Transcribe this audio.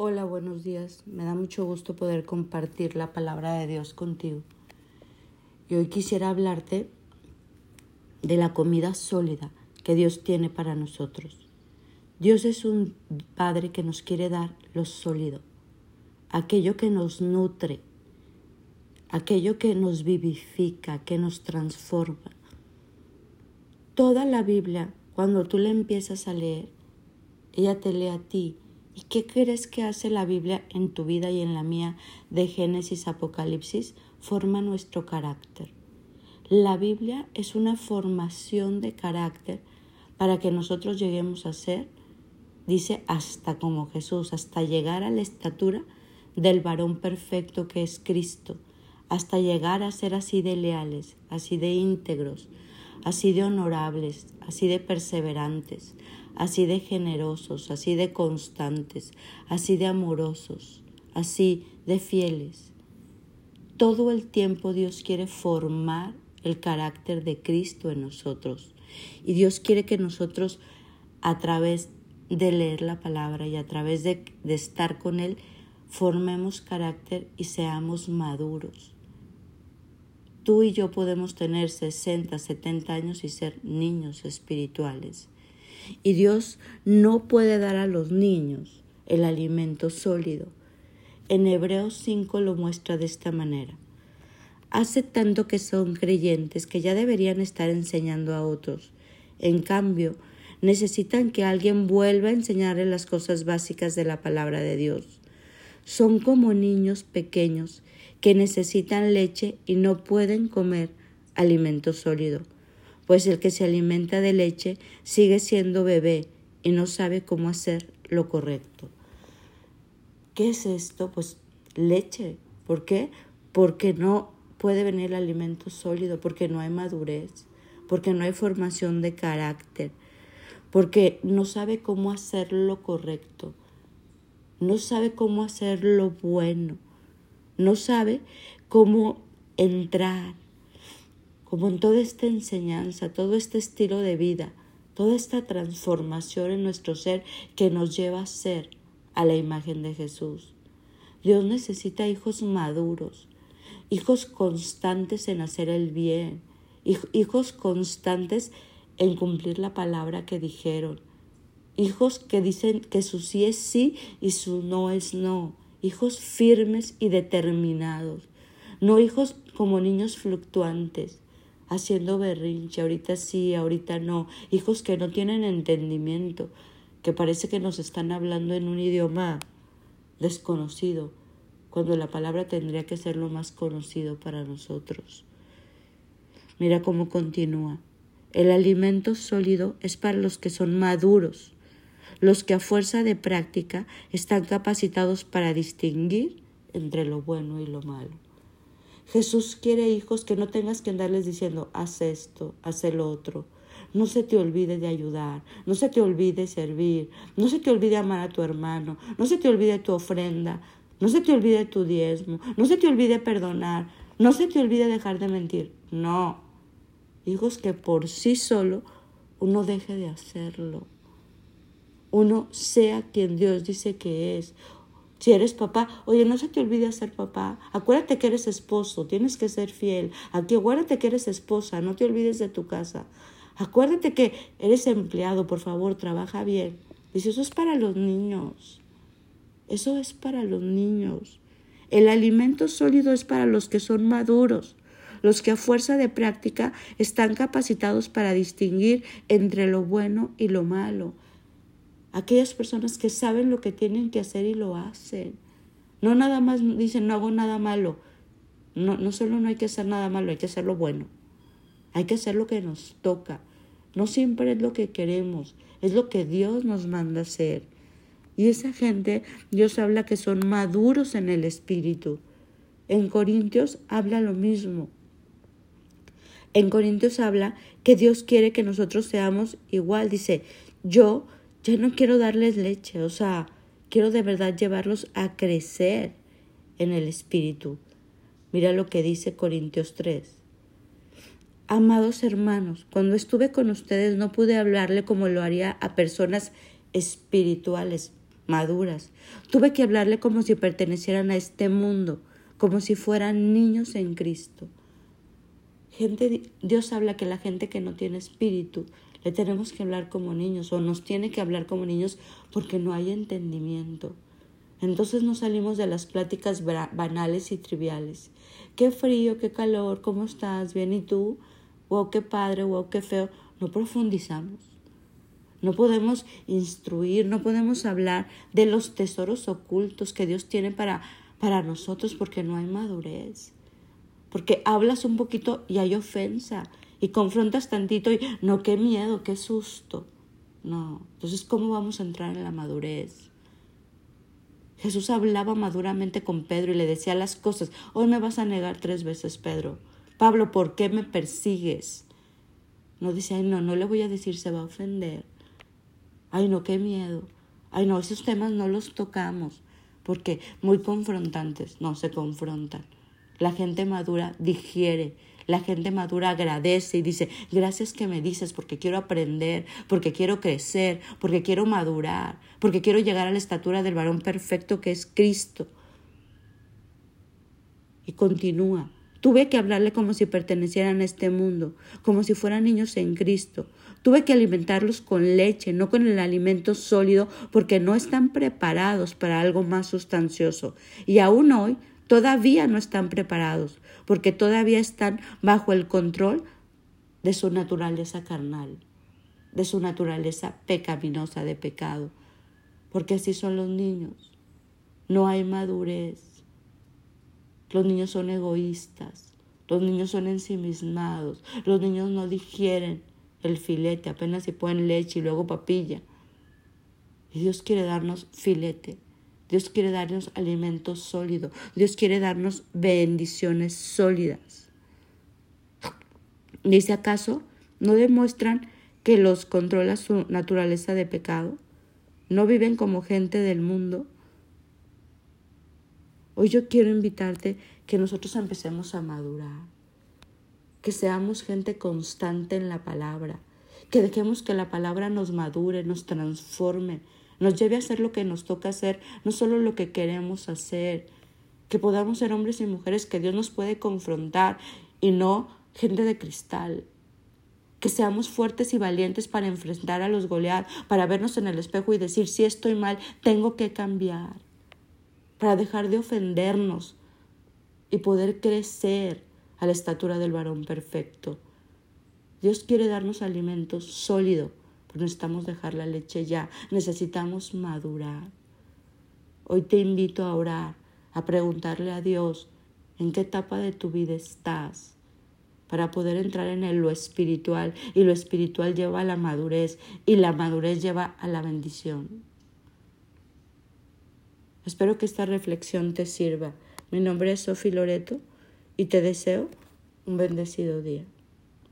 Hola, buenos días. Me da mucho gusto poder compartir la palabra de Dios contigo. Y hoy quisiera hablarte de la comida sólida que Dios tiene para nosotros. Dios es un Padre que nos quiere dar lo sólido, aquello que nos nutre, aquello que nos vivifica, que nos transforma. Toda la Biblia, cuando tú la empiezas a leer, ella te lee a ti ¿Y qué crees que hace la Biblia en tu vida y en la mía de Génesis Apocalipsis? Forma nuestro carácter. La Biblia es una formación de carácter para que nosotros lleguemos a ser, dice, hasta como Jesús, hasta llegar a la estatura del varón perfecto que es Cristo, hasta llegar a ser así de leales, así de íntegros, así de honorables, así de perseverantes, así de generosos, así de constantes, así de amorosos, así de fieles. Todo el tiempo Dios quiere formar el carácter de Cristo en nosotros. Y Dios quiere que nosotros, a través de leer la palabra y a través de, de estar con Él, formemos carácter y seamos maduros. Tú y yo podemos tener 60, 70 años y ser niños espirituales. Y Dios no puede dar a los niños el alimento sólido. En Hebreos 5 lo muestra de esta manera. Hace tanto que son creyentes que ya deberían estar enseñando a otros. En cambio, necesitan que alguien vuelva a enseñarles las cosas básicas de la palabra de Dios. Son como niños pequeños que necesitan leche y no pueden comer alimento sólido, pues el que se alimenta de leche sigue siendo bebé y no sabe cómo hacer lo correcto. ¿Qué es esto? Pues leche. ¿Por qué? Porque no puede venir el alimento sólido, porque no hay madurez, porque no hay formación de carácter, porque no sabe cómo hacer lo correcto, no sabe cómo hacer lo bueno no sabe cómo entrar, como en toda esta enseñanza, todo este estilo de vida, toda esta transformación en nuestro ser que nos lleva a ser a la imagen de Jesús. Dios necesita hijos maduros, hijos constantes en hacer el bien, hijos constantes en cumplir la palabra que dijeron, hijos que dicen que su sí es sí y su no es no, hijos firmes y determinados, no hijos como niños fluctuantes, haciendo berrinche, ahorita sí, ahorita no, hijos que no tienen entendimiento, que parece que nos están hablando en un idioma desconocido, cuando la palabra tendría que ser lo más conocido para nosotros. Mira cómo continúa. El alimento sólido es para los que son maduros, los que a fuerza de práctica están capacitados para distinguir entre lo bueno y lo malo. Jesús quiere hijos que no tengas que andarles diciendo, haz esto, haz el otro. No se te olvide de ayudar, no se te olvide servir, no se te olvide amar a tu hermano, no se te olvide tu ofrenda, no se te olvide tu diezmo, no se te olvide perdonar, no se te olvide dejar de mentir. No, hijos que por sí solo uno deje de hacerlo uno sea quien Dios dice que es. Si eres papá, oye, no se te olvide ser papá. Acuérdate que eres esposo, tienes que ser fiel. Aquí acuérdate que eres esposa, no te olvides de tu casa. Acuérdate que eres empleado, por favor, trabaja bien. Dice, eso es para los niños. Eso es para los niños. El alimento sólido es para los que son maduros, los que a fuerza de práctica están capacitados para distinguir entre lo bueno y lo malo aquellas personas que saben lo que tienen que hacer y lo hacen. No nada más dicen, no hago nada malo. No, no solo no hay que hacer nada malo, hay que hacer lo bueno. Hay que hacer lo que nos toca. No siempre es lo que queremos, es lo que Dios nos manda hacer. Y esa gente, Dios habla que son maduros en el espíritu. En Corintios habla lo mismo. En Corintios habla que Dios quiere que nosotros seamos igual. Dice, yo ya no quiero darles leche, o sea, quiero de verdad llevarlos a crecer en el Espíritu. Mira lo que dice Corintios 3. Amados hermanos, cuando estuve con ustedes no pude hablarle como lo haría a personas espirituales, maduras. Tuve que hablarle como si pertenecieran a este mundo, como si fueran niños en Cristo. Gente, Dios habla que la gente que no tiene espíritu le tenemos que hablar como niños o nos tiene que hablar como niños porque no hay entendimiento. Entonces nos salimos de las pláticas banales y triviales. Qué frío, qué calor, ¿cómo estás? ¿Bien y tú? Wow, qué padre, wow, qué feo. No profundizamos. No podemos instruir, no podemos hablar de los tesoros ocultos que Dios tiene para, para nosotros porque no hay madurez. Porque hablas un poquito y hay ofensa y confrontas tantito y no, qué miedo, qué susto. No, entonces ¿cómo vamos a entrar en la madurez? Jesús hablaba maduramente con Pedro y le decía las cosas. Hoy me vas a negar tres veces, Pedro. Pablo, ¿por qué me persigues? No dice, ay, no, no le voy a decir, se va a ofender. Ay, no, qué miedo. Ay, no, esos temas no los tocamos porque muy confrontantes, no se confrontan. La gente madura digiere, la gente madura agradece y dice, gracias que me dices porque quiero aprender, porque quiero crecer, porque quiero madurar, porque quiero llegar a la estatura del varón perfecto que es Cristo. Y continúa. Tuve que hablarle como si pertenecieran a este mundo, como si fueran niños en Cristo. Tuve que alimentarlos con leche, no con el alimento sólido, porque no están preparados para algo más sustancioso. Y aún hoy todavía no están preparados, porque todavía están bajo el control de su naturaleza carnal, de su naturaleza pecaminosa de pecado, porque así son los niños. No hay madurez los niños son egoístas, los niños son ensimismados, los niños no digieren el filete, apenas se ponen leche y luego papilla. Y Dios quiere darnos filete, Dios quiere darnos alimento sólido, Dios quiere darnos bendiciones sólidas. Dice acaso, ¿no demuestran que los controla su naturaleza de pecado? ¿No viven como gente del mundo? Hoy yo quiero invitarte que nosotros empecemos a madurar, que seamos gente constante en la palabra, que dejemos que la palabra nos madure, nos transforme, nos lleve a hacer lo que nos toca hacer, no solo lo que queremos hacer, que podamos ser hombres y mujeres que Dios nos puede confrontar y no gente de cristal. Que seamos fuertes y valientes para enfrentar a los goleados, para vernos en el espejo y decir, si estoy mal, tengo que cambiar para dejar de ofendernos y poder crecer a la estatura del varón perfecto. Dios quiere darnos alimento sólido, necesitamos dejar la leche ya, necesitamos madurar. Hoy te invito a orar, a preguntarle a Dios en qué etapa de tu vida estás para poder entrar en lo espiritual y lo espiritual lleva a la madurez y la madurez lleva a la bendición. Espero que esta reflexión te sirva. Mi nombre es Sofi Loreto y te deseo un bendecido día.